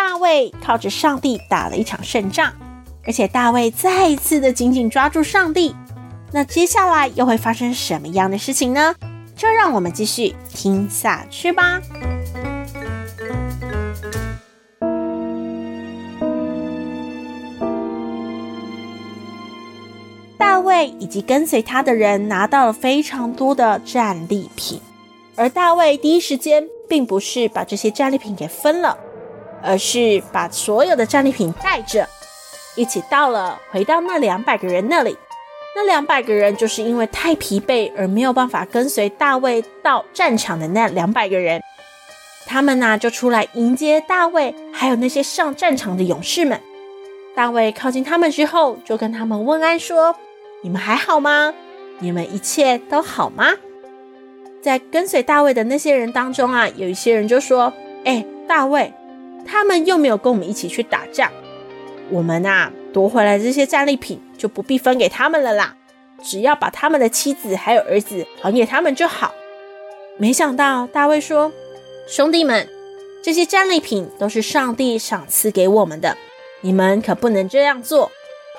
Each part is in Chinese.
大卫靠着上帝打了一场胜仗，而且大卫再一次的紧紧抓住上帝。那接下来又会发生什么样的事情呢？就让我们继续听下去吧。大卫以及跟随他的人拿到了非常多的战利品，而大卫第一时间并不是把这些战利品给分了。而是把所有的战利品带着，一起到了，回到那两百个人那里。那两百个人就是因为太疲惫而没有办法跟随大卫到战场的那两百个人，他们呢就出来迎接大卫，还有那些上战场的勇士们。大卫靠近他们之后，就跟他们问安说：“你们还好吗？你们一切都好吗？”在跟随大卫的那些人当中啊，有一些人就说：“哎，大卫。”他们又没有跟我们一起去打仗，我们啊夺回来这些战利品就不必分给他们了啦，只要把他们的妻子还有儿子还给他们就好。没想到大卫说：“兄弟们，这些战利品都是上帝赏赐给我们的，你们可不能这样做。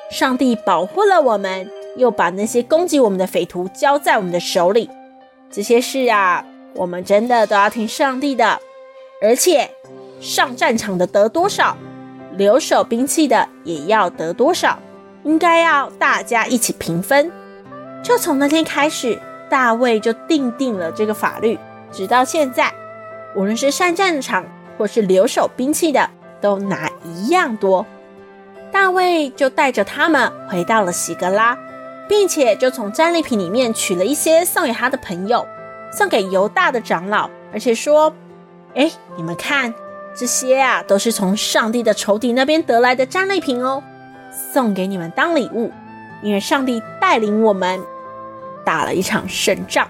上帝保护了我们，又把那些攻击我们的匪徒交在我们的手里，这些事啊，我们真的都要听上帝的，而且。”上战场的得多少，留守兵器的也要得多少，应该要大家一起平分。就从那天开始，大卫就定定了这个法律，直到现在，无论是上战场或是留守兵器的，都拿一样多。大卫就带着他们回到了喜格拉，并且就从战利品里面取了一些送给他的朋友，送给犹大的长老，而且说：“哎，你们看。”这些啊，都是从上帝的仇敌那边得来的战利品哦，送给你们当礼物，因为上帝带领我们打了一场胜仗。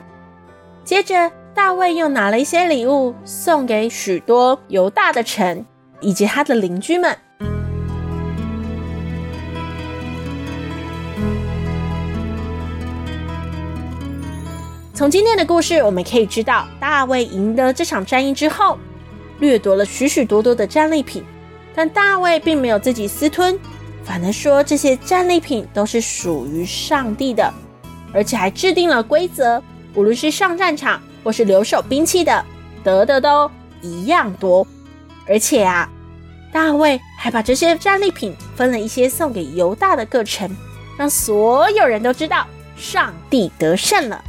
接着，大卫又拿了一些礼物送给许多犹大的城以及他的邻居们。从今天的故事，我们可以知道，大卫赢得这场战役之后。掠夺了许许多多的战利品，但大卫并没有自己私吞，反而说这些战利品都是属于上帝的，而且还制定了规则，无论是上战场或是留守兵器的，得的都一样多。而且啊，大卫还把这些战利品分了一些送给犹大的各城，让所有人都知道上帝得胜了。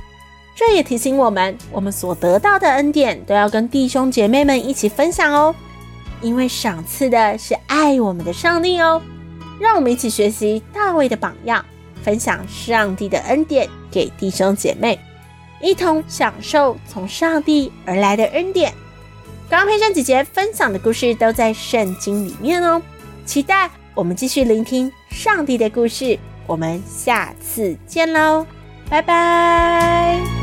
这也提醒我们，我们所得到的恩典都要跟弟兄姐妹们一起分享哦，因为赏赐的是爱我们的上帝哦。让我们一起学习大卫的榜样，分享上帝的恩典给弟兄姐妹，一同享受从上帝而来的恩典。刚刚佩珊姐姐分享的故事都在圣经里面哦，期待我们继续聆听上帝的故事。我们下次见喽，拜拜。